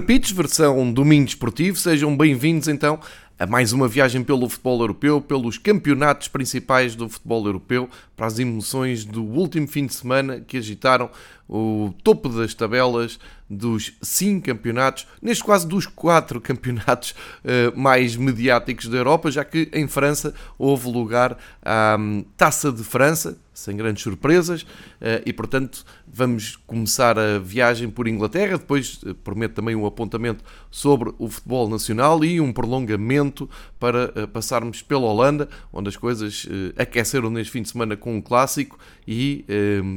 Pitch, versão domingo esportivo. Sejam bem-vindos então a mais uma viagem pelo futebol europeu, pelos campeonatos principais do futebol europeu, para as emoções do último fim de semana que agitaram o topo das tabelas dos cinco campeonatos, neste quase dos quatro campeonatos uh, mais mediáticos da Europa, já que em França houve lugar à um, Taça de França, sem grandes surpresas, uh, e portanto vamos começar a viagem por Inglaterra, depois uh, prometo também um apontamento sobre o futebol nacional e um prolongamento para passarmos pela Holanda, onde as coisas aqueceram neste fim de semana com um clássico e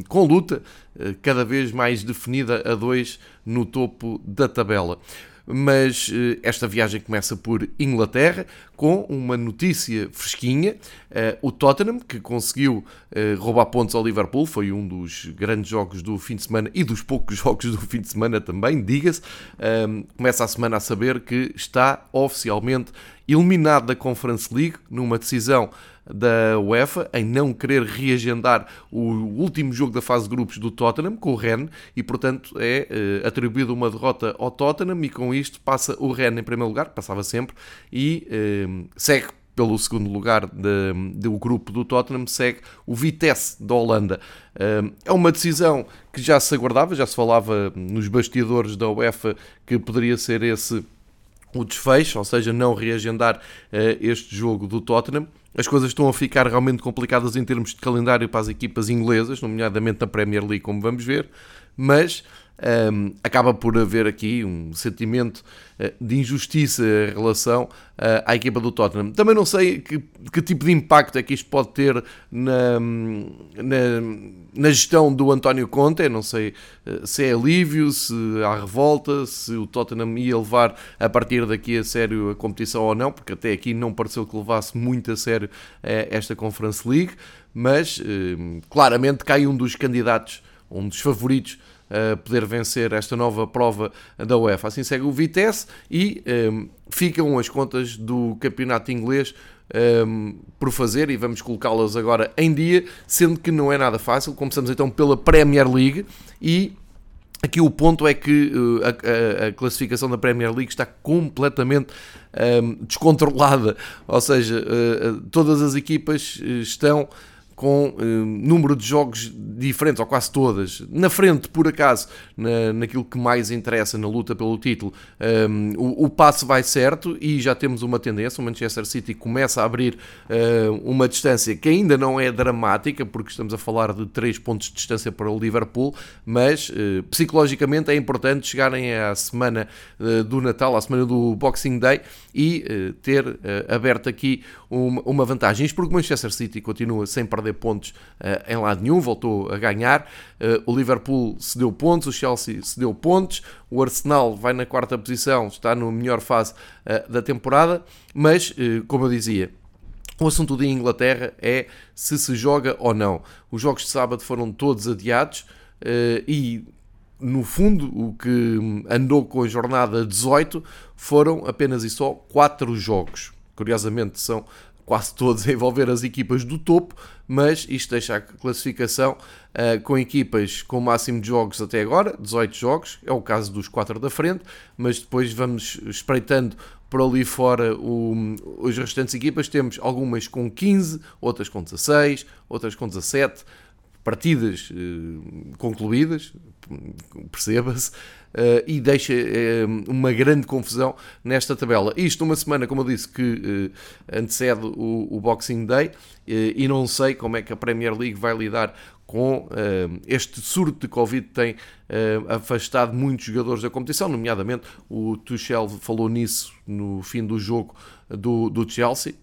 com luta cada vez mais definida a dois no topo da tabela. Mas eh, esta viagem começa por Inglaterra com uma notícia fresquinha. Eh, o Tottenham, que conseguiu eh, roubar pontos ao Liverpool, foi um dos grandes jogos do fim de semana e dos poucos jogos do fim de semana também, diga-se. Começa a semana a saber que está oficialmente eliminado da Conference League numa decisão da UEFA em não querer reagendar o último jogo da fase de grupos do Tottenham com o Rennes e, portanto, é uh, atribuída uma derrota ao Tottenham e com isto passa o Rennes em primeiro lugar, passava sempre, e uh, segue pelo segundo lugar do grupo do Tottenham, segue o Vitesse da Holanda. Uh, é uma decisão que já se aguardava, já se falava nos bastidores da UEFA que poderia ser esse o desfecho, ou seja, não reagendar este jogo do Tottenham. As coisas estão a ficar realmente complicadas em termos de calendário para as equipas inglesas, nomeadamente na Premier League, como vamos ver, mas um, acaba por haver aqui um sentimento uh, de injustiça em relação uh, à equipa do Tottenham. Também não sei que, que, tipo de impacto é que isto pode ter na, na, na gestão do António Conte. não sei uh, se é alívio, se há revolta, se o Tottenham ia levar a partir daqui a sério a competição ou não, porque até aqui não pareceu que levasse muito a sério esta Conference League, mas claramente cai um dos candidatos, um dos favoritos poder vencer esta nova prova da UEFA. Assim segue o Vitesse e um, ehm, ficam as contas do campeonato inglês um, ehm, por fazer e vamos colocá-las agora em dia, sendo que não é nada fácil. Começamos então pela Premier League e Aqui o ponto é que uh, a, a, a, classificação da Premier League está completamente um, ehm, descontrolada, ou seja, uh, todas as equipas estão com um, número de jogos diferentes, ou quase todas. Na frente, por acaso, na, naquilo que mais interessa na luta pelo título, um, o, o passo vai certo e já temos uma tendência. O Manchester City começa a abrir uh, uma distância que ainda não é dramática, porque estamos a falar de 3 pontos de distância para o Liverpool, mas uh, psicologicamente é importante chegarem à semana uh, do Natal, à semana do Boxing Day e ter aberto aqui uma, uma vantagem. Isto porque o Manchester City continua sem perder perder pontos uh, em lado nenhum, voltou a ganhar. Uh, o Liverpool cedeu pontos, o Chelsea cedeu pontos, o Arsenal vai na quarta posição, está na melhor fase uh, da temporada, mas, como eu dizia, o assunto de Inglaterra é se se joga ou não. Os jogos de sábado foram todos adiados e no fundo, o que andou com a jornada 18 foram apenas e só 4 jogos. Curiosamente, são quase todos a envolver as equipas do topo, mas isto deixa a classificação uh, com equipas com o máximo de jogos até agora, 18 jogos, é o caso dos 4 da frente, mas depois vamos espreitando por ali fora o, as restantes equipas, temos algumas com 15, outras com 16, outras com 17, partidas uh, concluídas, perceba-se, uh, e deixa uh, uma grande confusão nesta tabela. Isto uma semana, como eu disse, que antecede o, Boxing Day, e não sei como é que a Premier League vai lidar com este surto de Covid tem afastado muitos jogadores da competição, nomeadamente o Tuchel falou nisso no fim do jogo do, do Chelsea,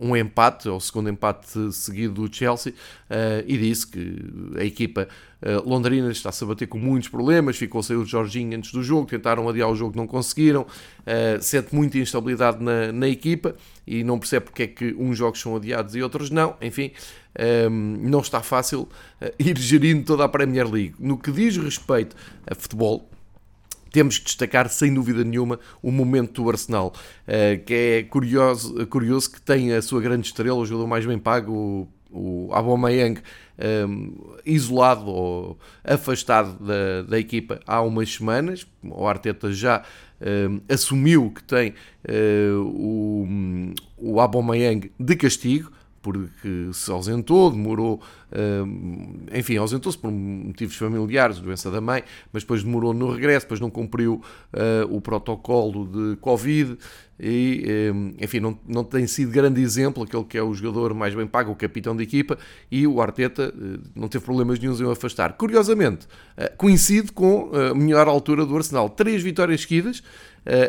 um empate, ou segundo empate seguido do Chelsea, uh, e disse que a equipa uh, londrina está-se a bater com muitos problemas, ficou sem o Jorginho antes do jogo, tentaram adiar o jogo, não conseguiram, uh, sente muita instabilidade na, na, equipa e não percebe porque é que uns jogos são adiados e outros não, enfim, um, não está fácil ir gerindo toda a Premier League. No que diz respeito a futebol, temos que destacar, sem dúvida nenhuma, o momento do Arsenal, eh, que é curioso, curioso que tem a sua grande estrela, o jogador mais bem pago, o Aubameyang, um, isolado ou afastado da, da equipa há umas semanas. O Arteta já um, assumiu que tem uh, o, o Aubameyang de castigo, porque se ausentou, demorou, enfim, ausentou-se por motivos familiares, doença da mãe, mas depois demorou no regresso, depois não cumpriu ah, o protocolo de Covid e, enfim, não, não tem sido grande exemplo, aquele que é o jogador mais bem pago, o capitão da equipa, e o Arteta não teve problemas nenhums em afastar. Curiosamente, coincide com a melhor altura do Arsenal. Três vitórias seguidas,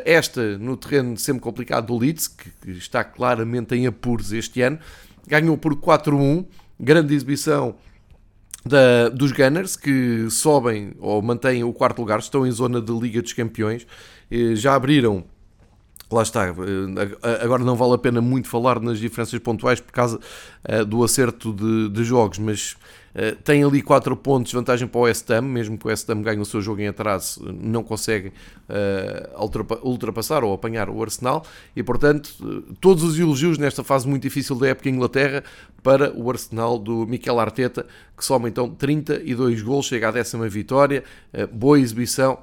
esta no terreno sempre complicado do Leeds, que está claramente em apuros este ano, ganhou por 4-1, grande exibição da, dos Gunners, que sobem ou mantêm o quarto lugar, estão em zona de Liga dos Campeões, já abriram Lá está, agora não vale a pena muito falar nas diferenças pontuais por causa uh, do acerto de, de jogos, mas uh, tem ali 4 pontos de vantagem para o West Ham, mesmo que o West Ham ganhe o seu jogo em atraso, não consegue uh, ultrapassar ou apanhar o Arsenal. E, portanto, todos os elogios nesta fase muito difícil da época em Inglaterra para o Arsenal do Mikel Arteta, que soma então 32 gols, chega à décima vitória, boa exibição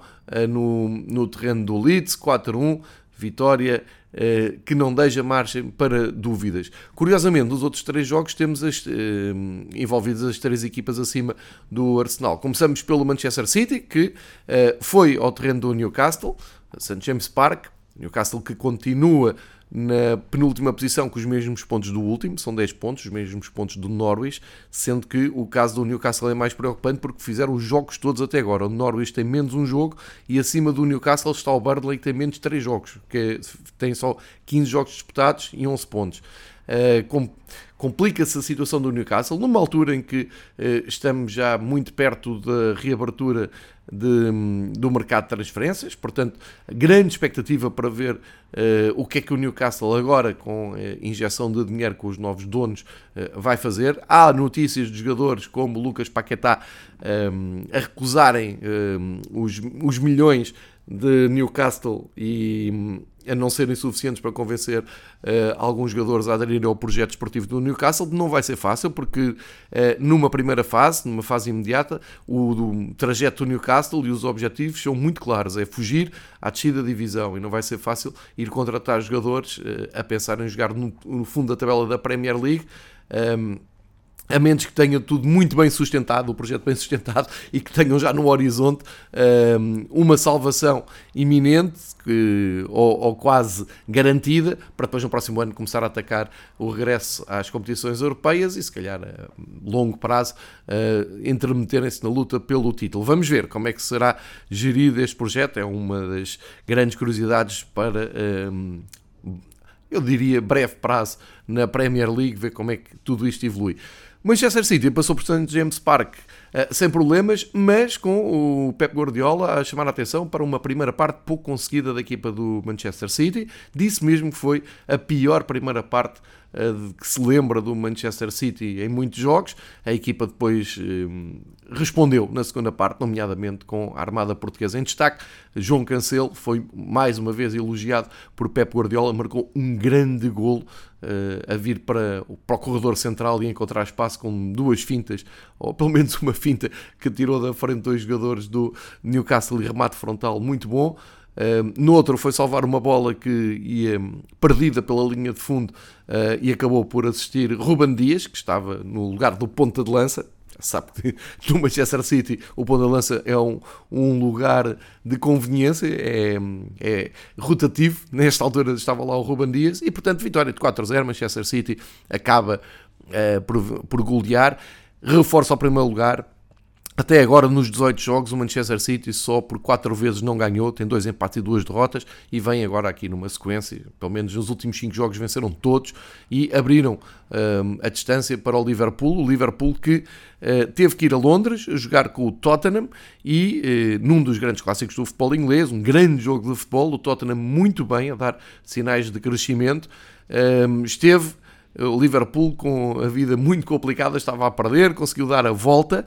no, no terreno do Leeds, 4-1 vitória eh, que não deixa margem para dúvidas. Curiosamente, nos outros três jogos temos as, eh, envolvidas as três equipas acima do Arsenal. Começamos pelo Manchester City, que eh, foi ao terreno do Newcastle, St. James Park, Newcastle que continua na penúltima posição com os mesmos pontos do último, são 10 pontos, os mesmos pontos do Norwich, sendo que o caso do Newcastle é mais preocupante porque fizeram os jogos todos até agora. O Norwich tem menos um jogo e acima do Newcastle está o Burnley que tem menos 3 jogos, que tem só 15 jogos disputados e 11 pontos. Uh, complica-se a situação do Newcastle numa altura em que uh, estamos já muito perto da reabertura de, do mercado de transferências, portanto, grande expectativa para ver uh, o que é que o Newcastle agora, com a injeção de dinheiro com os novos donos, uh, vai fazer. Há notícias de jogadores como Lucas Paquetá um, a recusarem um, os, os milhões de Newcastle e a não serem suficientes para convencer uh, alguns jogadores a aderirem ao projeto esportivo do Newcastle. Não vai ser fácil, porque uh, numa primeira fase, numa fase imediata, o, trajeto do Newcastle e os objetivos são muito claros: é fugir à descida da divisão e não vai ser fácil ir contratar jogadores uh, a pensar em jogar no, no, fundo da tabela da Premier League. Um, ehm, a menos que tenha tudo muito bem sustentado, o projeto bem sustentado, e que tenham já no horizonte um, uma salvação iminente que, ou, ou, quase garantida, para depois no próximo ano começar a atacar o regresso às competições europeias e se calhar a longo prazo uh, intermeterem-se na luta pelo título. Vamos ver como é que será gerido este projeto, é uma das grandes curiosidades para um, eu diria breve prazo na Premier League, ver como é que tudo isto evolui. Manchester City passou por St. James Park uh, sem problemas, mas com o Pep Guardiola a chamar a atenção para uma primeira parte pouco conseguida da equipa do Manchester City. Disse mesmo que foi a pior primeira parte que se lembra do Manchester City em muitos jogos. A equipa depois uh, respondeu na segunda parte, nomeadamente com a armada portuguesa em destaque. João Cancelo foi mais uma vez elogiado por Pep Guardiola, marcou um grande golo a vir para, para o corredor central e encontrar espaço com duas fintas, ou pelo menos uma finta que tirou da frente dois jogadores do Newcastle e remate frontal muito bom. No outro foi salvar uma bola que ia perdida pela linha de fundo uh, e acabou por assistir Ruben Dias, que estava no lugar do ponta de lança, sabe que no Manchester City o ponto de lança é um, um lugar de conveniência, é, é rotativo. Nesta altura estava lá o Ruben Dias e, portanto, vitória de 4-0. Manchester City acaba uh, por, por golear, reforça o primeiro lugar até agora, nos 18 jogos, o Manchester City só por 4 vezes não ganhou, tem dois empates e duas derrotas, e vem agora aqui numa sequência, pelo menos nos últimos 5 jogos venceram todos, e abriram um, a distância para o Liverpool, o Liverpool que uh, teve que ir a Londres jogar com o Tottenham, e uh, num dos grandes clássicos do futebol inglês, um grande jogo de futebol, o Tottenham muito bem, a dar sinais de crescimento, um, esteve o Liverpool com a vida muito complicada estava a perder, conseguiu dar a volta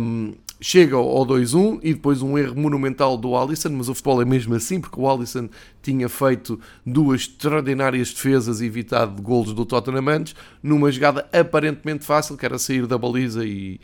um, chega ao 2-1 e depois um erro monumental do Alisson, mas o futebol é mesmo assim, porque o Alisson tinha feito duas extraordinárias defesas e evitado golos do Tottenham antes, numa jogada aparentemente fácil, que era sair da baliza e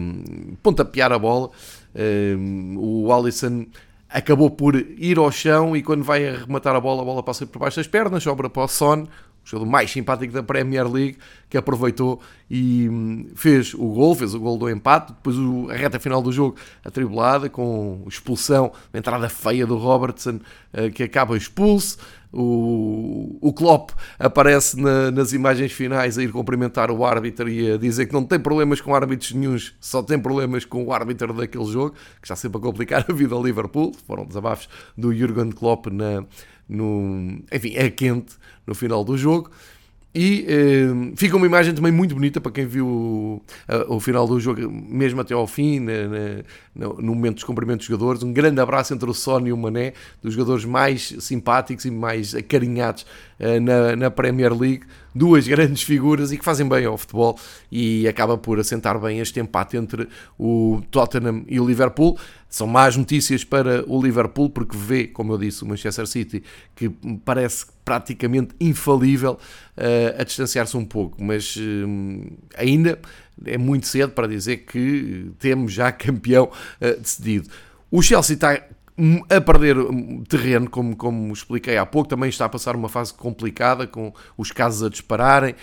um, pontapear a bola. Um, o Alisson acabou por ir ao chão e quando vai arrematar a bola, a bola passa por baixo das pernas, sobra para o Son, jogador mais simpático da Premier League, que aproveitou e hum, fez o gol, fez o gol do empate, depois a reta final do jogo atribulada, com expulsão, a entrada feia do Robertson, eh, que acaba expulso, o, o Klopp aparece na, nas imagens finais a ir cumprimentar o árbitro e a dizer que não tem problemas com árbitros nenhums, só tem problemas com o árbitro daquele jogo, que está sempre a complicar a vida ao Liverpool. Foram desabafos do Jurgen Klopp na, no, enfim, é quente no final do jogo. E eh, fica uma imagem também muito bonita para quem viu o, o final do jogo, mesmo até ao fim, na, na, no momento dos cumprimentos dos jogadores. Um grande abraço entre o Son e o Mané, dos jogadores mais simpáticos e mais acarinhados eh, na, na Premier League. Duas grandes figuras e que fazem bem ao futebol e acaba por assentar bem este empate entre o Tottenham e o Liverpool. São más notícias para o Liverpool porque vê, como eu disse, o Manchester City que parece praticamente infalível uh, a distanciar-se um pouco, mas uh, ainda é muito cedo para dizer que temos já campeão uh, decidido. O Chelsea está a perder terreno, como, como expliquei há pouco, também está a passar uma fase complicada, com os casos a dispararem,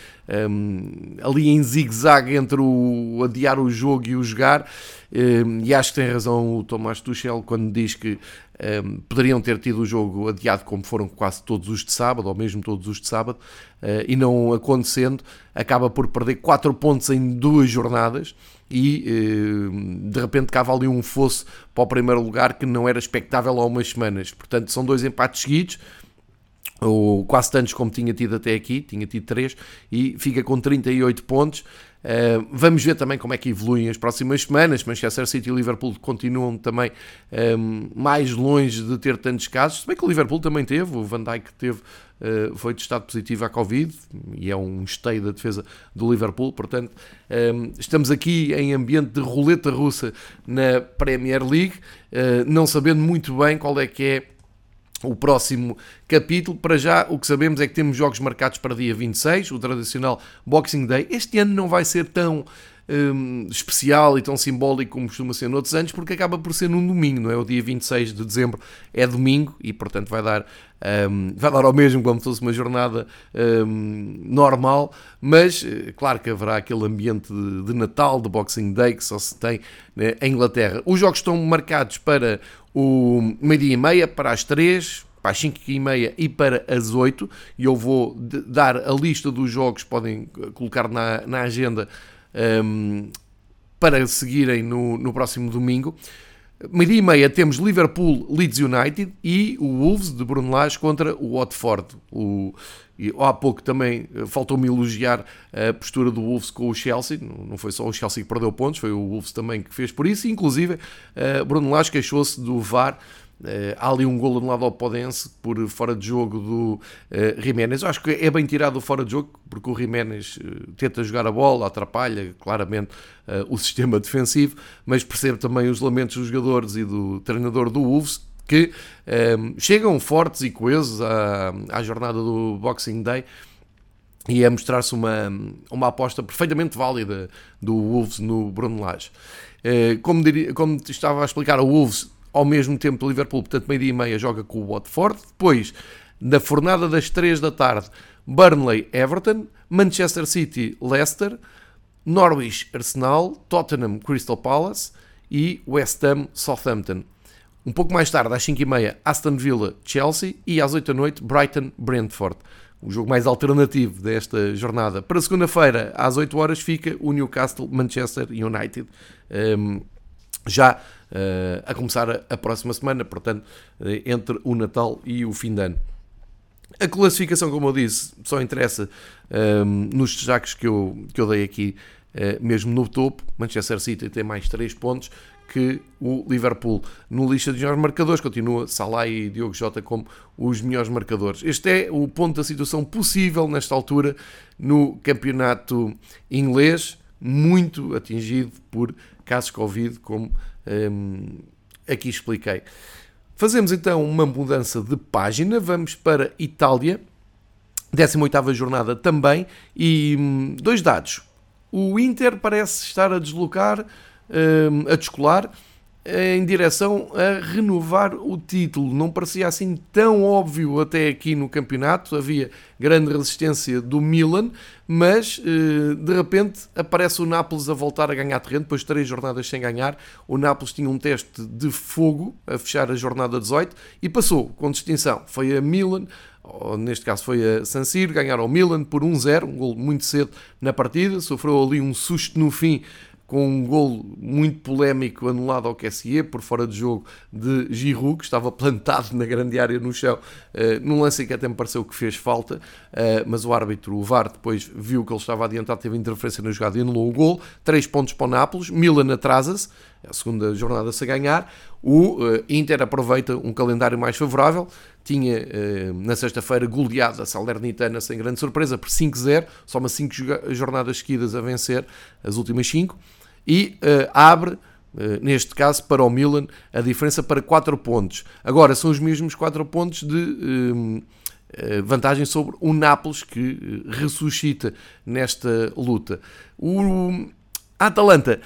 um, ali em zigue-zague entre o adiar o jogo e o jogar, um, e acho que tem razão o Tomás Tuchel quando diz que um, poderiam ter tido o jogo adiado como foram quase todos os de sábado, ou mesmo todos os de sábado, uh, e não acontecendo, acaba por perder 4 pontos em duas jornadas, e eh, de repente cava ali um fosso para o primeiro lugar que não era expectável há umas semanas. Portanto, são dois empates seguidos, ou quase tantos como tinha tido até aqui, tinha tido três, e fica com 38 pontos. Uh, vamos ver também como é que evoluem as próximas semanas. Manchester City e Liverpool continuam também um, mais longe de ter tantos casos. Se bem que o Liverpool também teve, o Van Dijk teve, foi testado positivo à Covid e é um esteio da defesa do Liverpool. Portanto, um, estamos aqui em ambiente de roleta russa na Premier League, uh, não sabendo muito bem qual é que é o próximo capítulo. Para já, o que sabemos é que temos jogos marcados para dia 26, o tradicional Boxing Day. Este ano não vai ser tão um, especial e tão simbólico como costuma ser noutros anos, porque acaba por ser num domingo, não é? O dia 26 de dezembro é domingo e, portanto, vai dar, um, vai dar ao mesmo como se fosse uma jornada um, normal, mas eh, claro que haverá aquele ambiente de, de, Natal, de Boxing Day, que só se tem né, em Inglaterra. Os jogos estão marcados para o meio-dia e meia, para as 3, para as 5 e meia e para as 8, e eu vou dar a lista dos jogos, podem eh, colocar na, na agenda um, para seguirem no, no próximo domingo. Meia-dia e meia temos Liverpool, Leeds United e o Wolves de Bruno Lage contra o Watford. O, e há pouco também eh, faltou-me elogiar a postura do Wolves com o Chelsea. Não foi só o Chelsea que perdeu pontos, foi o Wolves também que fez por isso. Inclusive, eh, Bruno Lage queixou-se do VAR há ali um golo anulado ao Podense por fora de jogo do uh, Jiménez. Eu acho que é bem tirado fora de jogo, porque o Jiménez uh, tenta jogar a bola, atrapalha claramente uh, o sistema defensivo, mas percebe também os lamentos dos jogadores e do treinador do Wolves, que chegam fortes e coesos à, à jornada do Boxing Day e a mostrar-se uma, uma aposta perfeitamente válida do Wolves no Bruno Lage. Como, diria, como estava a explicar, o Wolves ao mesmo tempo o Liverpool, portanto, meio-dia e meia, joga com o Watford. Depois, na fornada das 3 da tarde, Burnley, Everton, Manchester City, Leicester, Norwich, Arsenal, Tottenham, Crystal Palace e West Ham, Southampton. Um pouco mais tarde, às 5h30, Aston Villa, Chelsea e às 8 da noite, Brighton, Brentford. O jogo mais alternativo desta jornada. Para segunda-feira, às 8 horas, fica o Newcastle, Manchester United. Um, já uh, a começar a, a, próxima semana, portanto, uh, entre o Natal e o fim de ano. A classificação, como eu disse, só interessa um, nos destaques que eu, que eu dei aqui, uh, mesmo no topo. Manchester City tem mais 3 pontos que o Liverpool. No lista de melhores marcadores continua Salah e Diogo Jota como os melhores marcadores. Este é o ponto da situação possível nesta altura no campeonato inglês, muito atingido por casos Covid, como um, aqui expliquei. Fazemos então uma mudança de página, vamos para Itália, 18ª jornada também, e hum, dois dados. O Inter parece estar a deslocar, hum, a descolar, em direção a renovar o título. Não parecia assim tão óbvio até aqui no campeonato, havia grande resistência do Milan, mas eh, de repente aparece o Nápoles a voltar a ganhar terreno, depois de três jornadas sem ganhar. O Nápoles tinha um teste de fogo a fechar a jornada 18 e passou com distinção. Foi a Milan, neste caso foi a San Siro, ganharam o Milan por 1-0, um gol muito cedo na partida, sofreu ali um susto no fim com um gol muito polémico anulado ao QSE por fora de jogo de Giroud, que estava plantado na grande área no chão, num lance que até me pareceu que fez falta, uh, mas o árbitro, o VAR, depois viu que ele estava adiantado, teve interferência na jogada e anulou o gol. Três pontos para o Nápoles, Milan atrasa-se, é a segunda jornada -se a ganhar. O uh, Inter aproveita um calendário mais favorável, tinha na sexta-feira goleado a Salernitana sem grande surpresa por 5-0, só uma 5 jornadas seguidas a vencer, as últimas 5 e abre, neste caso, para o Milan, a diferença para 4 pontos. Agora, são os mesmos 4 pontos de uh, vantagem sobre o Nápoles, que ressuscita nesta luta. O Atalanta,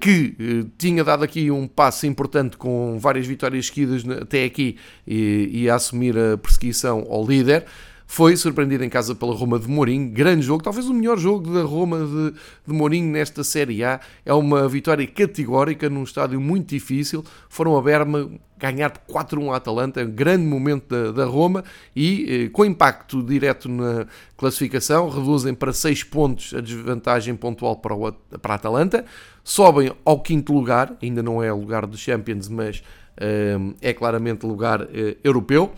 que tinha dado aqui um passo importante com várias vitórias seguidas até aqui e, e a assumir a perseguição ao líder, foi surpreendido em casa pela Roma de Mourinho. Grande jogo, talvez o melhor jogo da Roma de, de Mourinho nesta Série A. É uma vitória categórica num estádio muito difícil. Foram a Berma ganhar 4-1 a Atalanta, é um grande momento da, da Roma e eh, com impacto direto na classificação, reduzem para 6 pontos a desvantagem pontual para, o, para a Atalanta, sobem ao quinto lugar, ainda não é lugar dos Champions, mas eh, é claramente lugar eh, europeu.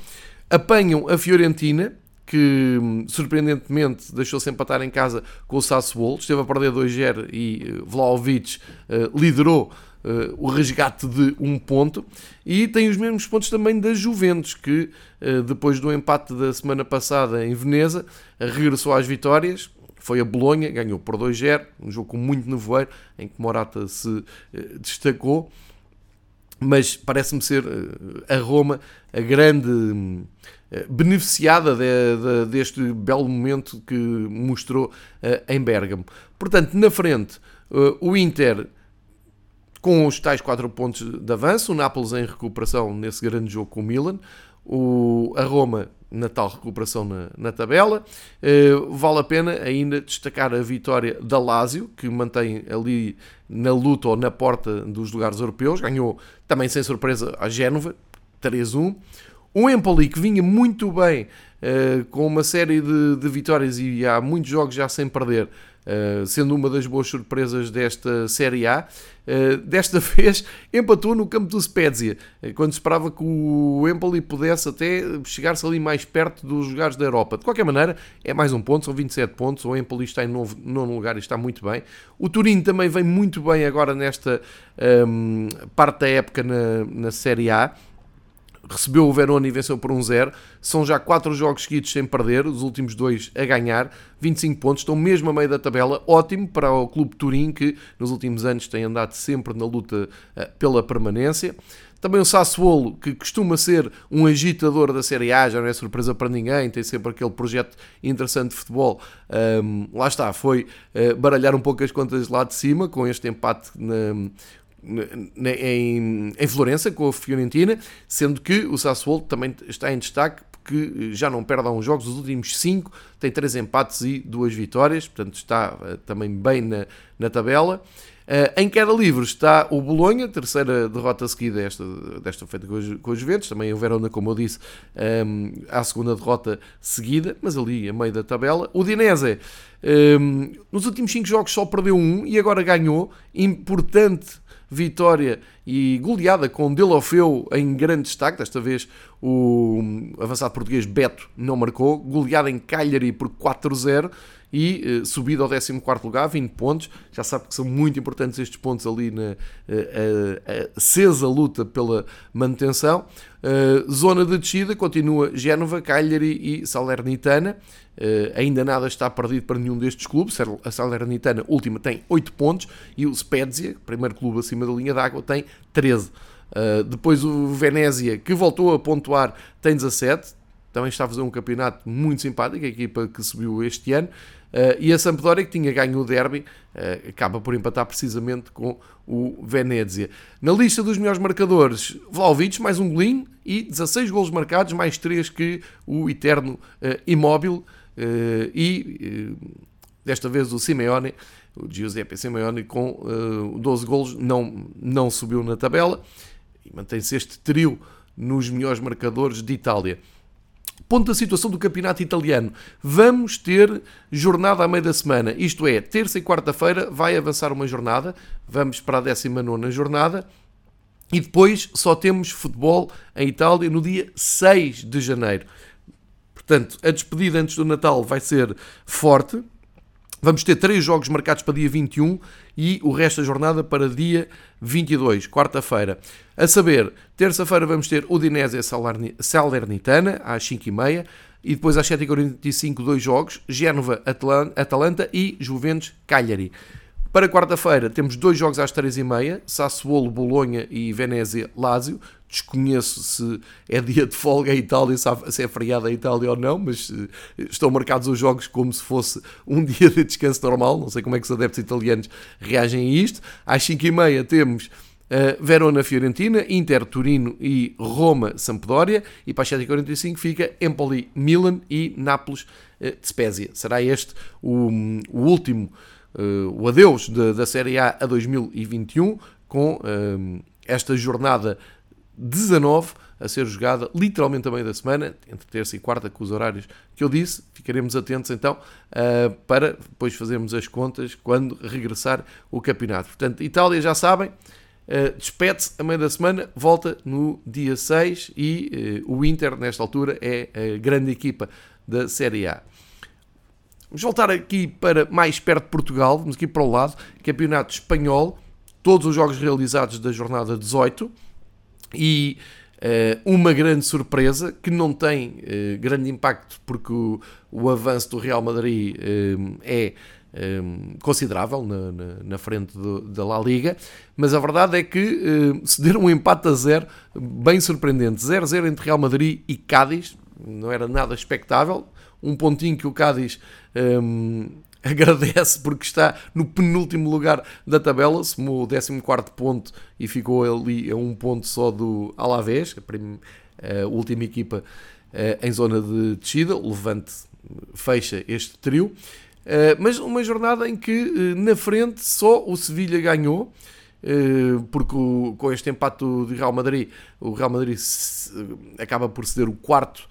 Apanham a Fiorentina, que surpreendentemente deixou-se empatar em casa com o Sassuolo, esteve a perder 2-0 e eh, Vlaovic uh, liderou uh, o resgate de um ponto. E tem os mesmos pontos também da Juventus, que uh, depois do empate da semana passada em Veneza, regressou às vitórias, foi a Bolonha, ganhou por 2-0, um jogo com muito nevoeiro, em que Morata se destacou, mas parece-me ser a Roma a grande eh, beneficiada de, de, deste belo momento que mostrou uh, em Bergamo. Portanto, na frente, uh, o Inter com os tais 4 pontos de avanço, o Nápoles em recuperação nesse grande jogo com o Milan, o, a Roma na tal recuperação na, na tabela. Uh, vale a pena ainda destacar a vitória da Lazio, que mantém ali na luta ou na porta dos lugares europeus, ganhou também sem surpresa a Génova, 3-1. O Empoli, que vinha muito bem, uh, com uma série de, de, vitórias e há muitos jogos já sem perder, uh, sendo uma das boas surpresas desta Série A, uh, desta vez empatou no campo do Spezia, quando esperava que o Empoli pudesse até chegar-se ali mais perto dos lugares da Europa. De qualquer maneira, é mais um ponto, são 27 pontos, o Empoli está em novo, nono lugar e está muito bem. O Turim também vem muito bem agora nesta um, parte da época na, na Série A, recebeu o Verona e venceu por 1-0. São já 4 jogos seguidos sem perder, os últimos dois a ganhar, 25 pontos, estão mesmo a meio da tabela. Ótimo para o Clube Turim, que nos últimos anos tem andado sempre na luta eh, pela permanência. Também o Sassuolo, que costuma ser um agitador da Série A, já não é surpresa para ninguém, tem sempre aquele projeto interessante de futebol. Um, lá está, foi uh, baralhar um pouco as contas lá de cima, com este empate na, em, em Florença com a Fiorentina, sendo que o Sassuolo também está em destaque porque já não perde há uns jogos, os últimos 5 tem 3 empates e 2 vitórias, portanto está uh, também bem na, na tabela. Uh, em queda livre está o Bolonha, terceira derrota seguida esta, desta feita com os, com os Juventus, também o Verona, como eu disse, um, ehm, a segunda derrota seguida, mas ali a meio da tabela. O Dinese, um, ehm, nos últimos 5 jogos só perdeu um e agora ganhou, importante vitória e goleada com Delofeu em grande destaque. Desta vez o avançado português Beto não marcou. Goleada em Cagliari por 4-0 e uh, subido ao 14 lugar, 20 pontos. Já sabe que são muito importantes estes pontos ali na uh, acesa luta pela manutenção. Zona de descida continua Génova, Cagliari e Salernitana. Uh, ainda nada está perdido para nenhum destes clubes. A Salernitana, última, tem 8 pontos e o Spezia, primeiro clube acima da linha d'água, tem 13. Uh, depois o Venezia, que voltou a pontuar, tem 17. Também está a fazer um campeonato muito simpático, a equipa que subiu este ano. Uh, e a Sampdoria, que tinha ganho o derby, uh, acaba por empatar precisamente com o Venezia. Na lista dos melhores marcadores, Vlaovic, mais um golinho e 16 golos marcados, mais 3 que o eterno uh, Imóvel. e desta vez o Simeone, o Giuseppe Simeone, com 12 golos, não, não subiu na tabela e mantém-se este trio nos melhores marcadores de Itália. Ponto da situação do campeonato italiano. Vamos ter jornada à meio da semana, isto é, terça e quarta-feira vai avançar uma jornada, vamos para a 19 jornada e depois só temos futebol em Itália no dia 6 de janeiro. Portanto, a despedida antes do Natal vai ser forte. Vamos ter três jogos marcados para dia 21 e o resto da jornada para dia 22, quarta-feira. A saber, terça-feira vamos ter Udinese Salernitana às 5h30 e depois às 7h45 dois jogos, Génova Atalanta e Juventus Cagliari. Para quarta-feira temos dois jogos às 3h30, Sassuolo, Bolonha e Venezia Lazio. Desconheço se é dia de folga em Itália, se é feriado em Itália ou não, mas eh, estão marcados os jogos como se fosse um dia de descanso normal. Não sei como é que os adeptos italianos reagem a isto. Às 5h30 temos Uh, Verona Fiorentina, Inter Turino e Roma Sampdoria e para as 7h45 fica Empoli Milan e Nápoles uh. Será este o, o último uh, o adeus de, da Série A a 2021, com esta jornada 19 a ser jogada literalmente a meio da semana, entre terça e quarta, com os horários que eu disse. Ficaremos atentos então uh, para depois fazermos as contas quando regressar o campeonato. Portanto, Itália já sabem. Uh, despede-se a meio da semana, volta no dia 6 e uh, o Inter, nesta altura, é a grande equipa da Série A. Vamos voltar aqui para mais perto de Portugal, vamos aqui para o lado, Campeonato Espanhol, todos os jogos realizados da jornada 18 e uh, uma grande surpresa que não tem uh, grande impacto porque o, o, avanço do Real Madrid uh, é considerável na, na, na frente da La Liga, mas a verdade é que se deram um empate a zero, bem surpreendente, 0-0 entre Real Madrid e Cádiz, não era nada expectável, um pontinho que o Cádiz agradece porque está no penúltimo lugar da tabela, somou o 14 ponto e ficou ali a um ponto só do Alavés, a, a última equipa uh, em zona de descida. O Levante fecha este trio. Uh, mas uma jornada em que uh, na frente só o Sevilha ganhou, porque com este empate do Real Madrid, o Real Madrid acaba por ceder o quarto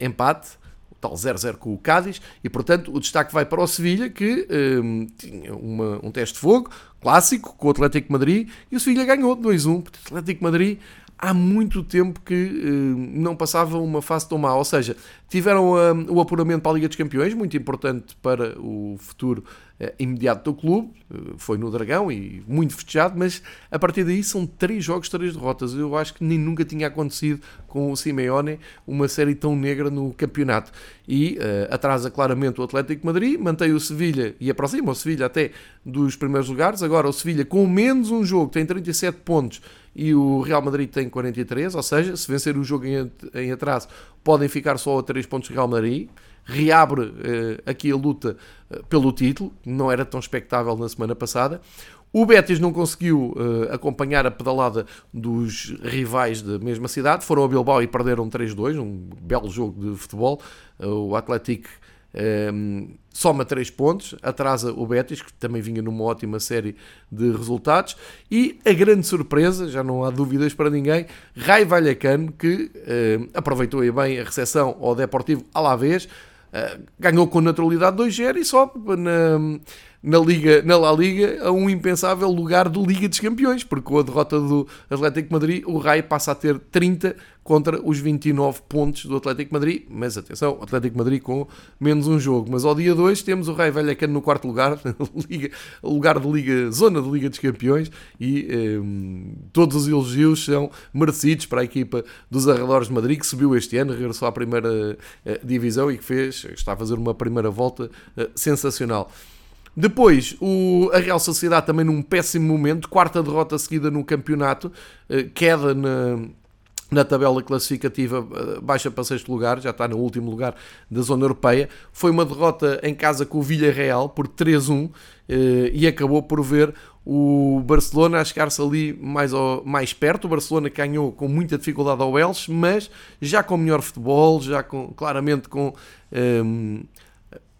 empate tal 0-0 com o Cádiz, e portanto o destaque vai para o Sevilha, que um, tinha uma, um teste de fogo clássico com o Atlético Madrid, e o Sevilha ganhou 2-1. O Atlético Madrid há muito tempo que uh, não passava uma fase tão má. Ou seja, tiveram uh, o apuramento para a Liga dos Campeões, muito importante para o futuro uh, imediato do clube. foi no Dragão e muito festejado, mas a partir daí são três jogos, três derrotas. Eu acho que nem nunca tinha acontecido com o Simeone uma série tão negra no campeonato. E atrasa claramente o Atlético Madrid, mantém o Sevilha e aproxima o Sevilha até dos primeiros lugares. Agora o Sevilha com menos um jogo tem 37 pontos e o Real Madrid tem 43, ou seja, se vencer o jogo em, atraso, podem ficar só a 3 pontos do Real Madrid. Reabre eh, aqui a luta eh, pelo título, não era tão expectável na semana passada. O Betis não conseguiu uh, acompanhar a pedalada dos rivais da mesma cidade, foram a Bilbao e perderam 3-2, um belo jogo de futebol. O Atlético um, soma 3 pontos, atrasa o Betis, que também vinha numa ótima série de resultados, e a grande surpresa, já não há dúvidas para ninguém, Rai Vallecano, que uh, aproveitou bem a recepção ao Deportivo Alavés, uh, ganhou com naturalidade 2-0 e só na, na, Liga, na La Liga a um impensável lugar de Liga dos Campeões, porque com a derrota do Atlético Madrid, o Raio passa a ter 30 contra os 29 pontos do Atlético Madrid, mas atenção, Atlético Madrid com menos um jogo. Mas ao dia 2 temos o Raio Vallecano no quarto lugar, Liga, lugar de Liga, zona de Liga dos Campeões, e um, todos os elogios são merecidos para a equipa dos arredores de Madrid, que subiu este ano, regressou à primeira uh, divisão e que fez, está a fazer uma primeira volta uh, sensacional. Depois, o, a Real Sociedade também num péssimo momento, quarta derrota seguida no campeonato, uh, queda na, na tabela classificativa eh, baixa para sexto lugar, já está no último lugar da zona europeia. Foi uma derrota em casa com o Villarreal por 3-1 eh, e acabou por ver o Barcelona a chegar-se ali mais, ao, mais perto. O Barcelona ganhou com muita dificuldade ao Elche, mas já com melhor futebol, já com, claramente com ehm,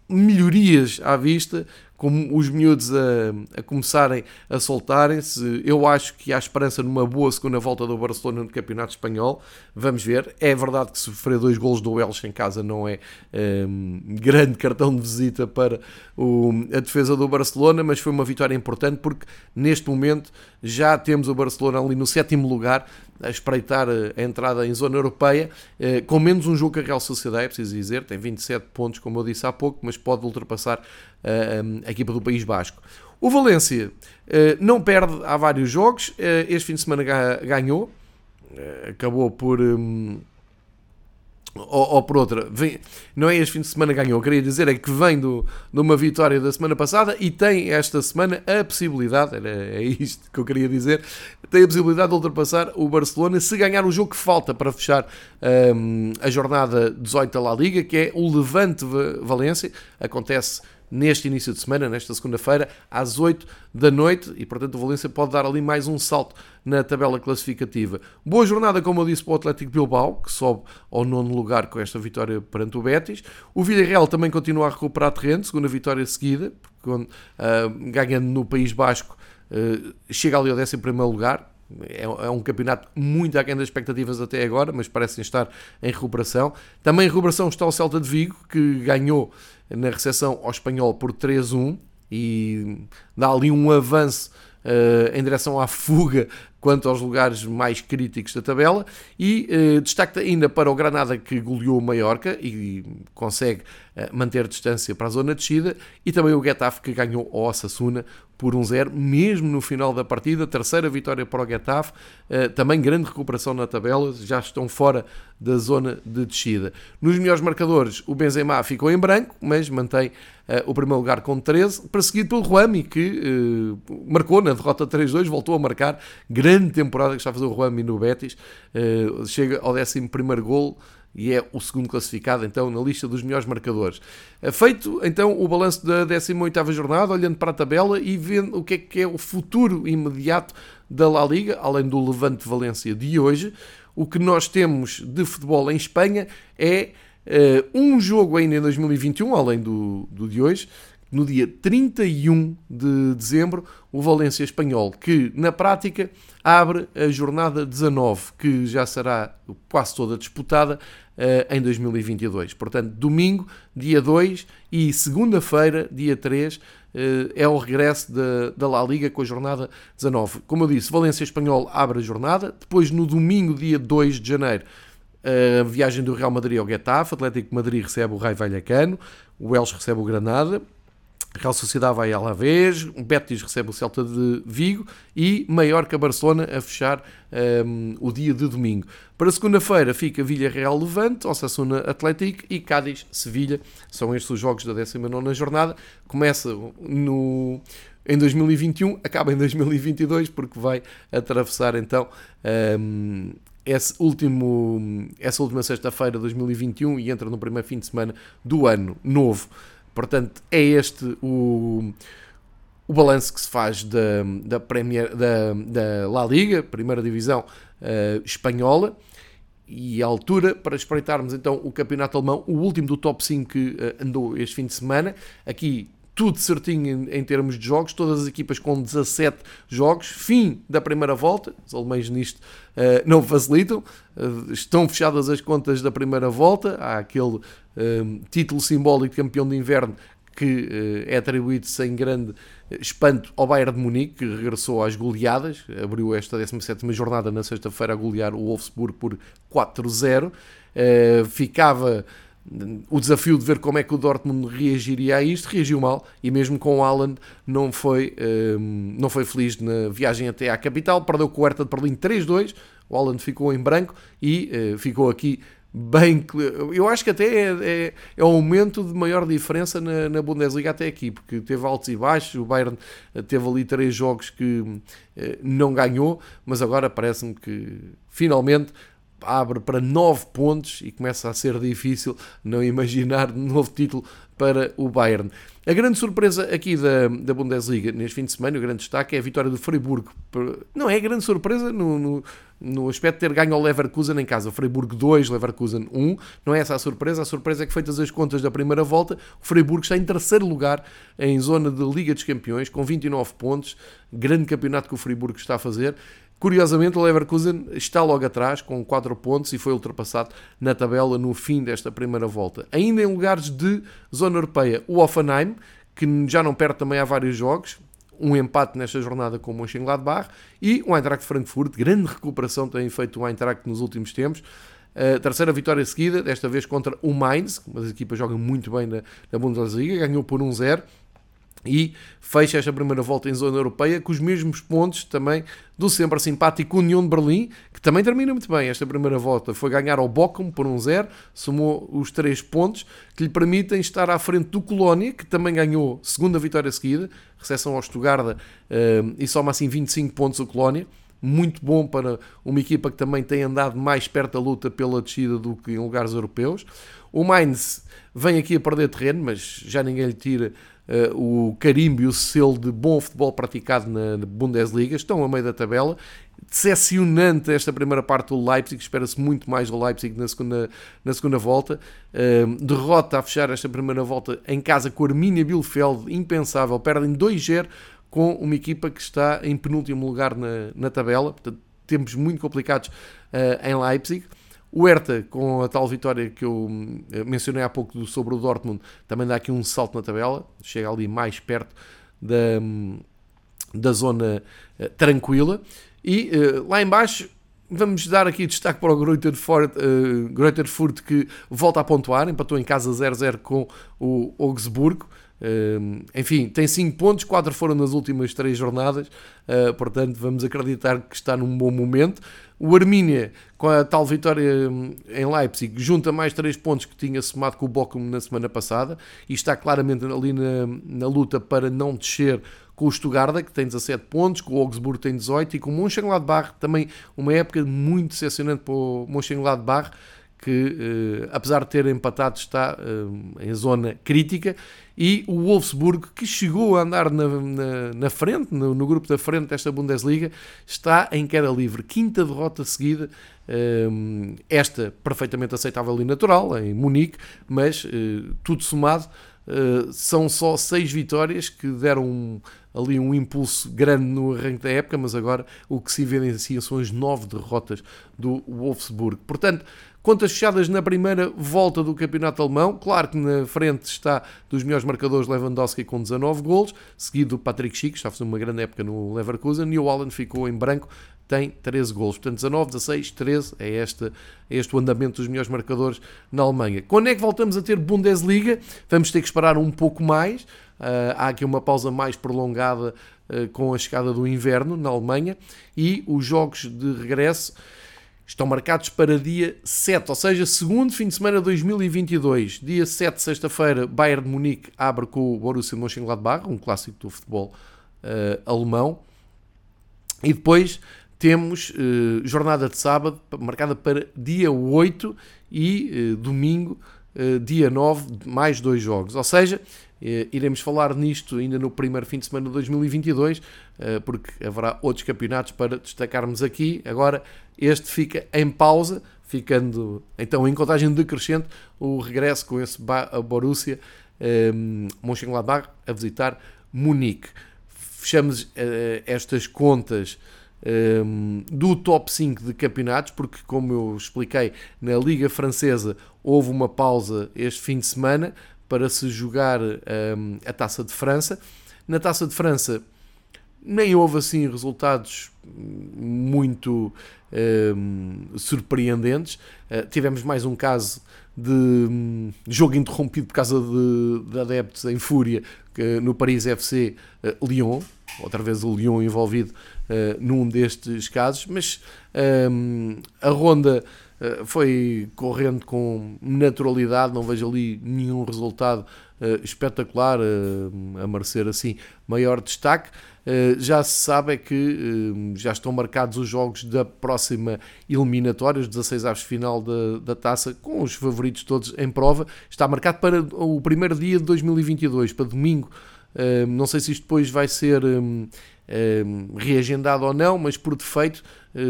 melhorias à vista, com os miúdos a, a começarem a soltarem-se. Eu acho que há esperança numa boa segunda volta do Barcelona no Campeonato Espanhol. Vamos ver. É verdade que sofrer dois golos do Elche em casa não é um, grande cartão de visita para o, a defesa do Barcelona, mas foi uma vitória importante porque neste momento já temos o Barcelona ali no sétimo lugar a espreitar a entrada em zona europeia, eh, com menos um jogo que a Real Sociedade, é preciso dizer, tem 27 pontos, como eu disse há pouco, mas pode ultrapassar eh, a equipa do País Basco. O Valência eh, não perde há vários jogos, este fim de semana ganhou, acabou por hum, ou, ou, por outra, vem, não é este fim de semana ganhou, queria dizer é que vem do, de uma vitória da semana passada e tem esta semana a possibilidade, era, é isto que eu queria dizer, tem a possibilidade de ultrapassar o Barcelona se ganhar o jogo que falta para fechar um, a jornada 18 da La Liga, que é o Levante Valência, acontece neste início de semana, nesta segunda-feira, às 8 da noite, e portanto o Valência pode dar ali mais um salto na tabela classificativa. Boa jornada, como eu disse, para o Atlético Bilbao, que sobe ao nono lugar com esta vitória perante o Betis. O Villarreal também continua a recuperar terreno, segunda vitória seguida, porque uh, ganhando no País Basco, uh, chega ali ao 11 lugar, é, é, um campeonato muito aquém das expectativas até agora, mas parecem estar em recuperação. Também em recuperação está o Celta de Vigo, que ganhou na recepção ao Espanhol por 3-1 e dá ali um avanço uh, em direção à fuga quanto aos lugares mais críticos da tabela e uh, destaque ainda para o Granada que goleou o Mallorca e consegue uh, manter distância para a zona de descida e também o Getafe que ganhou o Osasuna por 1-0, mesmo no final da partida, terceira vitória para o Getafe, uh, também grande recuperação na tabela, já estão fora da zona de descida. Nos melhores marcadores, o Benzema ficou em branco, mas mantém uh, o primeiro lugar com 13, perseguido pelo Ruami, que uh, marcou na derrota 3-2, voltou a marcar, grande temporada que está a fazer o Ruami no Betis, chega ao 11 primeiro gol, e é o segundo classificado então na lista dos melhores marcadores. É feito então o balanço da 18ª jornada, olhando para a tabela e vendo o que é que é o futuro imediato da La Liga, além do Levante Valência de hoje, o que nós temos de futebol em Espanha é uh, um jogo ainda em 2021, além do, do de hoje, no dia 31 de dezembro, o Valência Espanhol, que na prática abre a jornada 19, que já será quase toda disputada uh, em 2022. Portanto, domingo, dia 2 e segunda-feira, dia 3, uh, eh, é o regresso da, da La Liga com a jornada 19. Como eu disse, Valência Espanhol abre a jornada, depois no domingo, dia 2 de janeiro, a viagem do Real Madrid ao Getafe, Atlético Madrid recebe o Raio Vallecano, o Elche recebe o Granada, Real Sociedade vai Alavés, o Betis recebe o Celta de Vigo e Maiorca-Barcelona a fechar um, o dia de domingo. Para segunda-feira fica Villarreal-Levante, Osasuna Atlético e Cádiz-Sevilha. São estes os jogos da 19ª jornada. Começa no, em 2021, acaba em 2022 porque vai atravessar então um, esse último, essa última sexta-feira de 2021 e entra no primeiro fim de semana do ano novo. Portanto, é este o, o balanço que se faz da, da, Premier, da, da La Liga, primeira divisão uh, espanhola, e a altura para espreitarmos então o campeonato alemão, o último do top 5 que uh, andou este fim de semana. Aqui tudo certinho em, em, termos de jogos, todas as equipas com 17 jogos, fim da primeira volta, os alemães nisto uh, não facilitam, uh, estão fechadas as contas da primeira volta, há aquele título simbólico de campeão de inverno que é atribuído sem grande espanto ao Bayern de Munique, que regressou às goleadas, abriu esta 17ª jornada na sexta-feira a golear o Wolfsburg por 4-0. Ficava o desafio de ver como é que o Dortmund reagiria a isto, reagiu mal e mesmo com o Haaland não foi, um, não foi feliz na viagem até à capital, perdeu com o Hertha de Berlim 3-2, o Haaland ficou em branco e ficou aqui bem. Eu acho que até é, é, é um momento de maior diferença na, na, Bundesliga até aqui, porque teve altos e baixos. O Bayern eh, teve ali três jogos que uh, não ganhou, mas agora parece-me que finalmente abre para 9 pontos e começa a ser difícil não imaginar um novo título para o Bayern. A grande surpresa aqui da, da Bundesliga neste fim de semana, o grande destaque é a vitória do Freiburg. Não é grande surpresa no, no, no aspecto de ter ganho ao Leverkusen em casa. Freiburg 2, Leverkusen 1. Não é essa a surpresa. A surpresa é que, feitas as contas da primeira volta, o Freiburg está em terceiro lugar em zona de Liga dos Campeões, com 29 pontos. Grande campeonato que o Freiburg está a fazer. Curiosamente, o Leverkusen está logo atrás, com 4 pontos, e foi ultrapassado na tabela no fim desta primeira volta. Ainda em lugares de zona europeia, o Offenheim, que já não perde também há vários jogos, um empate nesta jornada com o Mönchengladbach, e o Eintracht Frankfurt, grande recuperação tem feito o Eintracht nos últimos tempos, a terceira vitória seguida, desta vez contra o Mainz, mas as equipas jogam muito bem na, na Bundesliga, ganhou por 1-0 e fecha esta primeira volta em zona europeia com os mesmos pontos também do sempre simpático União de Berlim, que também termina muito bem esta primeira volta. Foi ganhar ao Bochum por um zero, somou os três pontos que lhe permitem estar à frente do Colónia, que também ganhou segunda vitória seguida, recepção ao Stuttgart uh, e soma assim 25 pontos o Colónia. Muito bom para uma equipa que também tem andado mais perto da luta pela descida do que em lugares europeus. O Mainz vem aqui a perder terreno, mas já ninguém lhe tira o carimbo e o selo de bom futebol praticado na, Bundesliga, estão a meio da tabela. Decepcionante esta primeira parte do Leipzig, espera-se muito mais do Leipzig na segunda, na segunda volta. Uh, derrota a fechar esta primeira volta em casa com a Arminia Bielefeld, impensável, perdem 2-0 com uma equipa que está em penúltimo lugar na, na tabela, portanto, tempos muito complicados uh, em Leipzig. O Hertha, com a tal vitória que eu eh, mencionei há pouco sobre o Dortmund, também dá aqui um salto na tabela, chega ali mais perto da, da zona uh, tranquila. E uh, lá embaixo vamos dar aqui destaque para o Greuther uh, Furt que volta a pontuar, empatou em casa 0-0 com o Augsburgo. Enfim, tem 5 pontos, 4 foram nas últimas 3 jornadas, uh, portanto vamos acreditar que está num bom momento. O Armínia, com a tal vitória hum, em Leipzig, junta mais 3 pontos que tinha somado com o Bochum na semana passada e está claramente ali na, na luta para não descer com o Stuttgart, que tem 17 pontos, com o Augsburg tem 18 e com o Mönchengladbach, também uma época muito decepcionante para o Mönchengladbach, que eh, apesar de ter empatado está eh, em zona crítica e o Wolfsburg que chegou a andar na, na, na frente, no, no, grupo da frente desta Bundesliga está em queda livre, quinta derrota seguida eh, esta perfeitamente aceitável e natural em Munique, mas tudo somado são só seis vitórias que deram um, ali um impulso grande no arranque da época, mas agora o que se evidencia são as nove derrotas do Wolfsburg. Portanto, Contas fechadas na primeira volta do campeonato alemão. Claro que na frente está dos melhores marcadores Lewandowski com 19 golos, seguido do Patrick Schick, está a fazer uma grande época no Leverkusen, e o Allen ficou em branco, tem 13 golos. Portanto, 19, 16, 13 é este, é este o andamento dos melhores marcadores na Alemanha. Quando é que voltamos a ter Bundesliga? Vamos ter que esperar um pouco mais. Uh, há aqui uma pausa mais prolongada uh, com a chegada do inverno na Alemanha e os jogos de regresso estão marcados para dia 7, ou seja, segundo fim de semana de 2022. Dia 7, sexta-feira, Bayern de Munique abre com o Borussia Mönchengladbach, um clássico do futebol uh, alemão. E depois temos uh, jornada de sábado marcada para dia 8 e uh, domingo, dia 9, mais dois jogos. Ou seja, iremos falar nisto ainda no primeiro fim de semana de 2022, porque haverá outros campeonatos para destacarmos aqui. Agora, este fica em pausa, ficando então em contagem decrescente o regresso com esse Borussia um, Mönchengladbach a visitar Munique. Fechamos uh, estas contas um, do top 5 de campeonatos, porque, como eu expliquei, na Liga Francesa houve uma pausa este fim de semana para se jogar um, a Taça de França. Na Taça de França nem houve assim resultados muito um, surpreendentes. Uh, tivemos mais um caso de um, jogo interrompido por causa de, de adeptos em fúria que, no Paris FC uh, Lyon, outra vez o Lyon envolvido uh, num destes casos, mas um, a ronda uh, foi correndo com naturalidade, não vejo ali nenhum resultado uh, espetacular a merecer assim maior destaque. Já se sabe é que já estão marcados os jogos da próxima eliminatória, os 16 aves final da, da taça, com os favoritos todos em prova. Está marcado para o primeiro dia de 2022, para domingo. não sei se isto depois vai ser reagendado ou não, mas por defeito,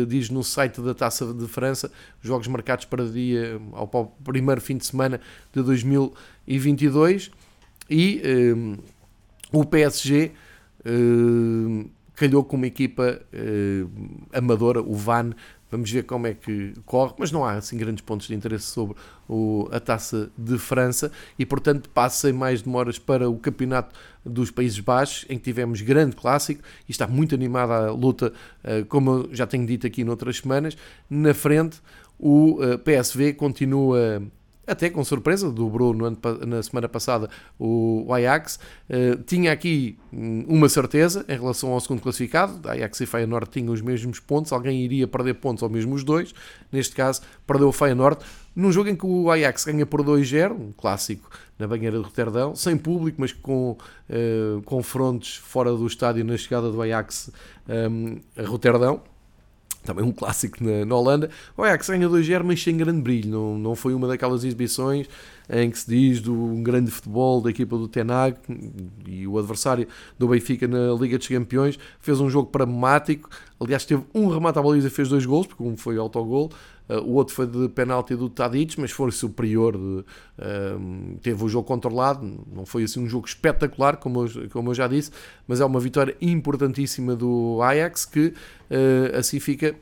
diz no site da Taça de França, jogos marcados para dia ao primeiro fim de semana de 2022 e o PSG uh, calhou com uma equipa uh, amadora, o Van, Vamos ver como é que corre, mas não há assim grandes pontos de interesse sobre o, a taça de França e, portanto, passa mais demoras para o campeonato dos Países Baixos, em que tivemos grande clássico e está muito animada a luta, eh, como eu já tenho dito aqui noutras semanas. Na frente, o eh, PSV continua até com surpresa, dobrou no ano, na semana passada o Ajax. Uh, tinha aqui hum, uma certeza em relação ao segundo classificado, Ajax e Feyenoord tinham os mesmos pontos, alguém iria perder pontos ao mesmo os dois, neste caso perdeu o Feyenoord, num jogo em que o Ajax ganha por 2-0, um clássico na banheira de Roterdão, sem público, mas com uh, confrontos fora do estádio na chegada do Ajax um, a Roterdão também um clássico na, na Holanda. O Ajax ganha 2-0, mas sem grande brilho. Não, não foi uma daquelas exibições em que se diz do um grande futebol da equipa do Tenag e o adversário do Benfica na Liga dos Campeões. Fez um jogo pragmático. Aliás, teve um remate à baliza e fez dois gols, porque um foi autogol. Uh, o outro foi de penalti do Tadic, mas foi superior. De, uh, teve o jogo controlado. Não foi assim um jogo espetacular, como eu, como eu já disse, mas é uma vitória importantíssima do Ajax que uh, assim fica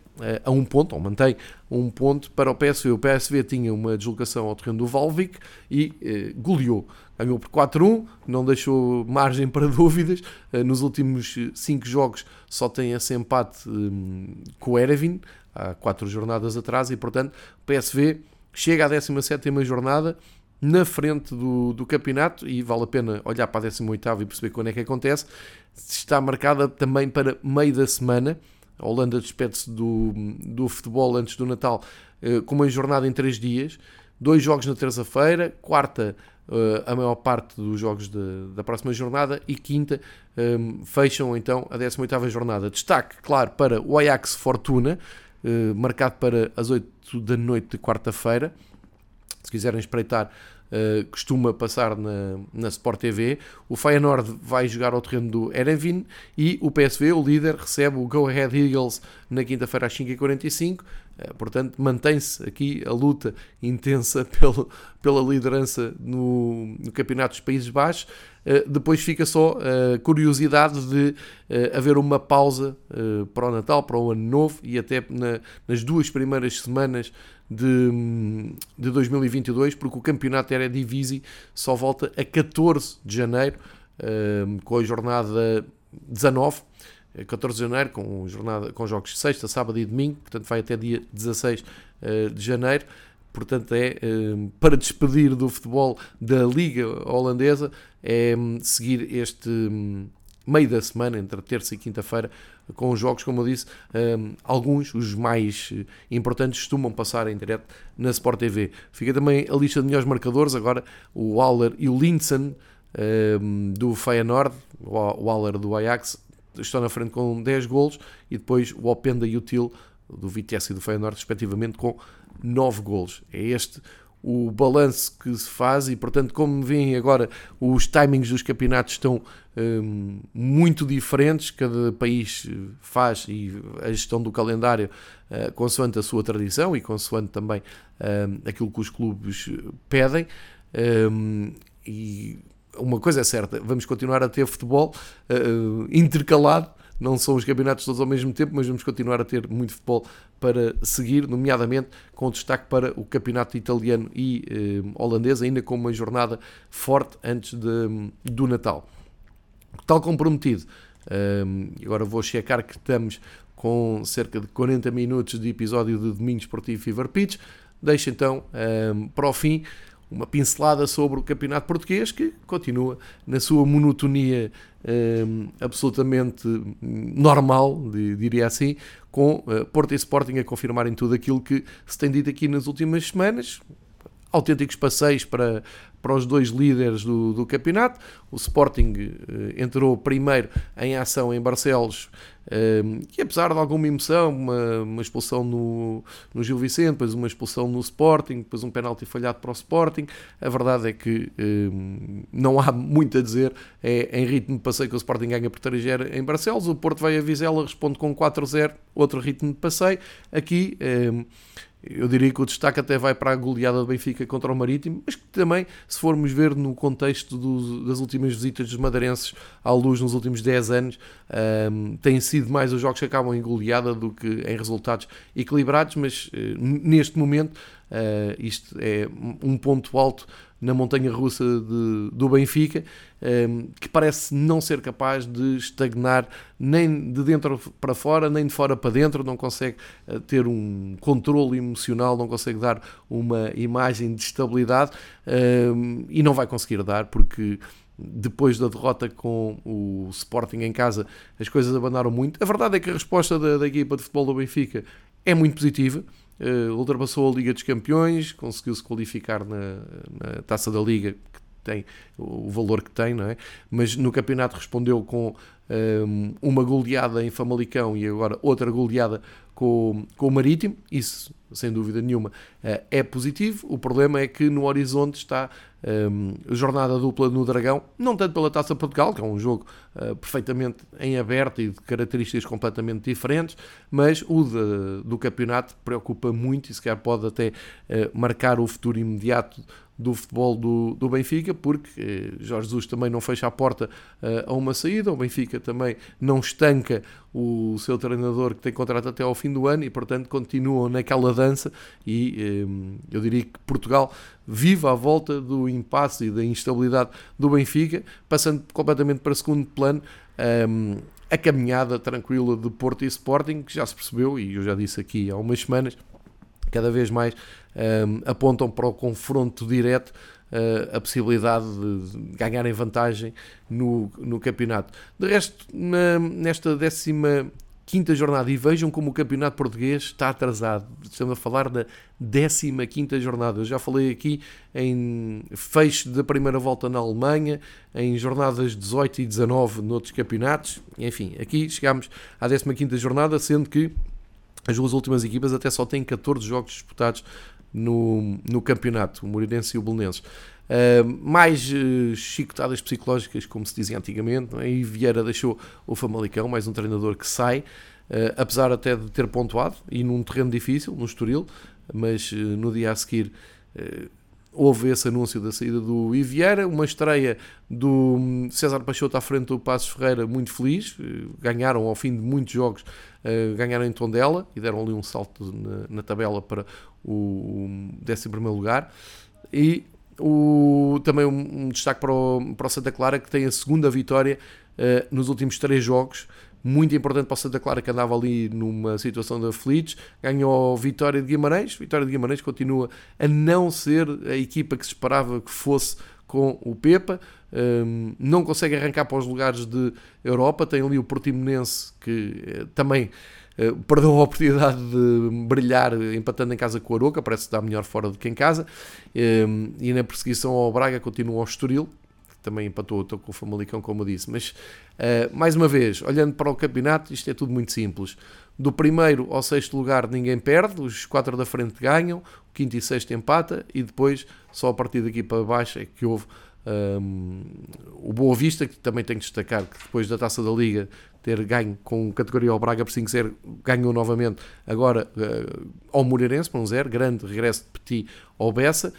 a um ponto, ou mantém um ponto para o PSV. O PSV tinha uma deslocação ao terreno do Valvik e goleou. Ganhou por 4-1, não deixou margem para dúvidas. nos últimos 5 jogos só tem esse empate um, com o Erevin, há quatro jornadas atrás, e portanto o PSV chega à 17 jornada na frente do, do campeonato e vale a pena olhar para a 18 e perceber quando é que acontece. Está marcada também para meio da semana. A Holanda despede-se do, do futebol antes do Natal eh, com uma jornada em três dias. Dois jogos na terça-feira, quarta eh, a maior parte dos jogos de, da próxima jornada e quinta eh, fecham então a 18ª jornada. Destaque, claro, para o Ajax Fortuna, marcado para as 8 da noite de quarta-feira. Se quiserem espreitar, uh, costuma passar na, na Sport TV. O Feyenoord vai jogar ao terreno do Erenvin e o PSV, o líder, recebe o Go Ahead Eagles na quinta-feira às 5h45. Uh, eh, portanto, mantém-se aqui a luta intensa pelo, pela liderança no, no Campeonato dos Países Baixos. Eh, depois fica só a curiosidade de haver uma pausa para o Natal, para o Ano Novo e até nas duas primeiras semanas de, de 2022, porque o campeonato era Divisi só volta a 14 de janeiro, com a jornada 19. 14 de janeiro, com, jornada, com jogos sexta, sábado e domingo, portanto vai até dia 16 de janeiro portanto é ehm, para despedir do futebol da Liga Holandesa, é hum, seguir este hum, meio da semana, entre terça e quinta-feira, com os jogos, como eu disse, um, alguns, os mais eh, importantes, costumam passar em direto na Sport TV. Fica também a lista de melhores marcadores, agora o Waller e o Linson um, do Feyenoord, o Waller do Ajax, estão na frente com 10 golos, e depois o Openda e o Til do Vitesse e do Feyenoord, respectivamente, com 9 golos. É este o balanço que se faz e, portanto, como veem agora, os timings dos campeonatos estão um, muito diferentes, cada país faz e a gestão do calendário uh, consoante a sua tradição e consoante também um, aquilo que os clubes pedem. Um, e uma coisa é certa, vamos continuar a ter futebol uh, intercalado não são os campeonatos todos ao mesmo tempo, mas vamos continuar a ter muito futebol para seguir, nomeadamente com destaque para o campeonato italiano e eh, holandês, ainda com uma jornada forte antes de, do Natal. Tal como prometido, eh, agora vou checar que estamos com cerca de 40 minutos de episódio de Domingo Esportivo Fever Pitch. Deixo então eh, para o fim uma pincelada sobre o campeonato português que continua na sua monotonia um, absolutamente normal, diria assim, com uh, Porto e Sporting a confirmarem tudo aquilo que se tem dito aqui nas últimas semanas. Autênticos passeios para, para os dois líderes do, do campeonato. O Sporting uh, entrou primeiro em ação em Barcelos uh, e apesar de alguma emoção, uma, uma expulsão no, no Gil Vicente, depois uma expulsão no Sporting, depois um penalti falhado para o Sporting, a verdade é que uh, não há muito a dizer. É em ritmo de passeio que o Sporting ganha por 3 em Barcelos. O Porto vai a Vizela, responde com 4-0, outro ritmo de passeio. Aqui eu diria que o destaque até vai para a goleada do Benfica contra o Marítimo, mas que também, se formos ver no contexto do, das últimas visitas dos madeirenses à luz nos últimos 10 anos, um, têm sido mais os jogos que acabam em goleada do que em resultados equilibrados, mas uh, neste momento uh, isto é um ponto alto na montanha russa de, do Benfica, um, que parece não ser capaz de estagnar nem de dentro para fora, nem de fora para dentro, não consegue uh, ter um controle emocional, não consegue dar uma imagem de estabilidade um, e não vai conseguir dar porque depois da derrota com o Sporting em casa, as coisas abandonaram muito. A verdade é que a resposta da, da equipa de futebol do Benfica é muito positiva uh, ultrapassou a Liga dos Campeões, conseguiu-se qualificar na, na, Taça da Liga, que tem o valor que tem, não é? Mas no campeonato respondeu com um, ehm, uma goleada em Famalicão e agora outra goleada com, com o Marítimo, isso sem dúvida nenhuma uh, é positivo. O problema é que no horizonte está um, jornada dupla no Dragão, não tanto pela Taça Portugal, que é um jogo uh, perfeitamente em aberto e de características completamente diferentes, mas o de, do campeonato preocupa muito e se calhar pode até uh, marcar o futuro imediato do futebol do, do Benfica, porque eh, Jorge Jesus também não fecha a porta uh, a uma saída, o Benfica também não estanca o seu treinador que tem contrato até ao fim do ano e, portanto, continuam naquela dança. E eh, eu diria que Portugal vive à volta do impasse e da instabilidade do Benfica, passando completamente para segundo plano. Um, a caminhada tranquila de Porto e Sporting, que já se percebeu, e eu já disse aqui há umas semanas, cada vez mais um, apontam para o confronto direto a possibilidade de ganharem vantagem no, no campeonato. De resto, na, nesta décima quinta jornada e vejam como o campeonato português está atrasado. Estamos a falar da 15 quinta jornada. Eu já falei aqui em fecho da primeira volta na Alemanha, em jornadas 18 e 19 noutros campeonatos. Enfim, aqui chegamos à 15 quinta jornada, sendo que as duas últimas equipas até só têm 14 jogos disputados no, no campeonato, o Moreirense e o Belenenses. Uh, mais uh, chicotadas psicológicas, como se dizia antigamente, não é? e Vieira deixou o Famalicão, mais um treinador que sai, uh, apesar até de ter pontuado, e num terreno difícil, no Estoril, mas no dia a seguir houve esse anúncio da saída do Ivieira, uma estreia do hum, César Peixoto à frente do Passos Ferreira muito feliz, ganharam ao fim de muitos jogos, ganharam em Tondela e deram ali um salto na, na tabela para o 11 lugar, e o, também um, um, destaque para o, para o Santa Clara que tem a segunda vitória uh, nos últimos três jogos muito importante para o Santa Clara que andava ali numa situação de aflitos, ganhou Vitória de Guimarães, Vitória de Guimarães continua a não ser a equipa que se esperava que fosse com o Pepa, um, não consegue arrancar para os lugares de Europa, tem ali o Portimonense que uh, também uh, perdeu a oportunidade de brilhar empatando em casa com o Aroca, parece que está melhor fora do que em casa, um, e na perseguição ao Braga continua o Estoril, também empatou com o Famalicão, como eu disse. Mas, uh, mais uma vez, olhando para o campeonato, isto é tudo muito simples. Do primeiro ao sexto lugar ninguém perde, os quatro da frente ganham, o quinto e sexto empata, e depois, só a partir daqui para baixo, é que houve um, o Boa Vista, que também tenho que destacar que depois da Taça da Liga ter ganho com categoria ao Braga por 5-0, ganhou novamente agora uh, ao Moreirense por um 0, grande regresso de Petit ao Bessa.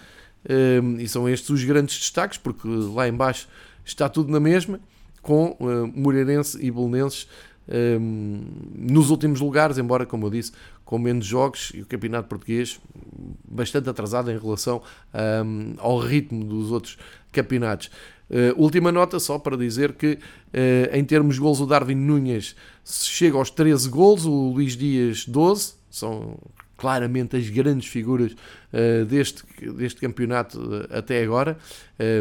Um, e são estes os grandes destaques, porque lá embaixo está tudo na mesma, com uh, Moreirense e Belenenses um, nos últimos lugares, embora, como eu disse, com menos jogos e o campeonato português bastante atrasado em relação um, ao ritmo dos outros campeonatos. Uh, última nota só para dizer que, uh, em termos de gols, o Darwin Nunes chega aos 13 gols, o Luís Dias 12, são claramente as grandes figuras uh, deste, deste campeonato até agora.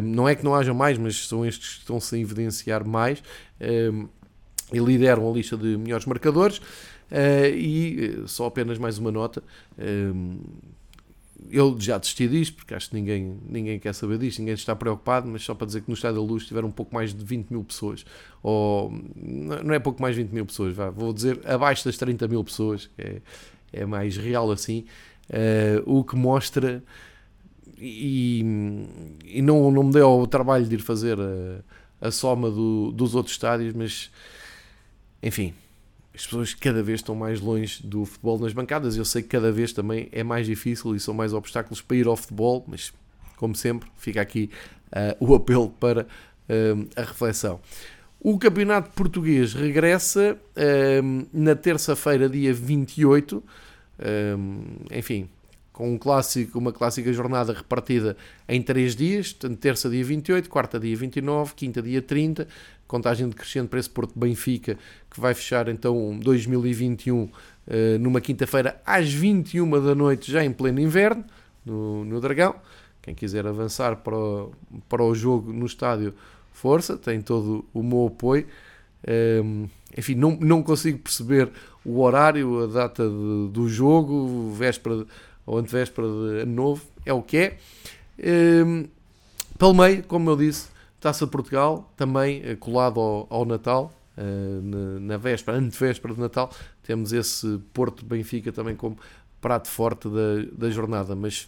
não é que não haja mais, mas são estes que estão-se a evidenciar mais e lideram a lista de melhores marcadores. e só apenas mais uma nota eu já desisti disto, porque acho que ninguém, ninguém quer saber disto, ninguém está preocupado, mas só para dizer que no Estádio da Luz tiveram um pouco mais de 20 mil pessoas, ou não é pouco mais de 20 mil pessoas, vá, vou dizer abaixo das 30 mil pessoas, é, é mais real assim, uh, o que mostra, e, e não, não me deu o trabalho de ir fazer a, a soma do, dos outros estádios, mas enfim, as pessoas cada vez estão mais longe do futebol nas bancadas. Eu sei que cada vez também é mais difícil e são mais obstáculos para ir ao futebol, mas como sempre, fica aqui uh, o apelo para uh, a reflexão. O campeonato português regressa na terça-feira, dia 28. Enfim, com um clássico, uma clássica jornada repartida em três dias, terça dia 28, quarta dia 29, quinta dia 30, contagem decrescente para esse Porto Benfica, que vai fechar então 2021 eh, numa quinta-feira às 21 da noite, já em pleno inverno, no, no Dragão. Quem quiser avançar para o, para o jogo no estádio, força, tem todo o meu apoio. Um, enfim, não, não consigo perceber o horário, a data de, do jogo, véspera ou antevéspera de ano novo, é o que é. Um, pelo meio, como eu disse, Taça de Portugal, também eh, colado ao, ao Natal, uh, na, na véspera, antevéspera de Natal, temos esse Porto Benfica também como prato forte da, da jornada, mas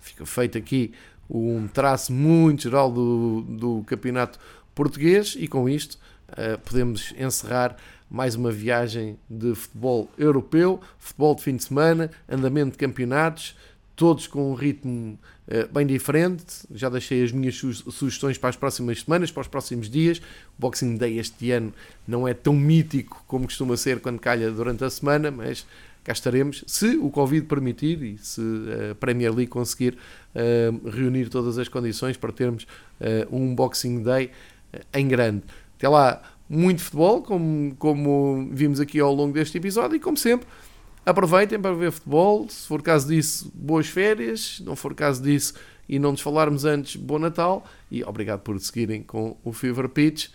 fica feito aqui um traço muito geral do, do campeonato português e com isto uh, podemos encerrar mais uma viagem de futebol europeu, futebol de fim de semana, andamento de campeonatos, todos com um ritmo uh, bem diferente. Já deixei as minhas su sugestões para as próximas semanas, para os próximos dias. O Boxing Day este ano não é tão mítico como costuma ser quando calha durante a semana, mas cá estaremos, se o Covid permitir e se a Premier League conseguir uh, reunir todas as condições para termos uh, um Boxing Day em grande. Até lá, muito futebol, como, como vimos aqui ao longo deste episódio, e como sempre, aproveitem para ver futebol. Se for caso disso, boas férias. Se não for caso disso e não nos falarmos antes, bom Natal. E obrigado por seguirem com o Fever Pitch.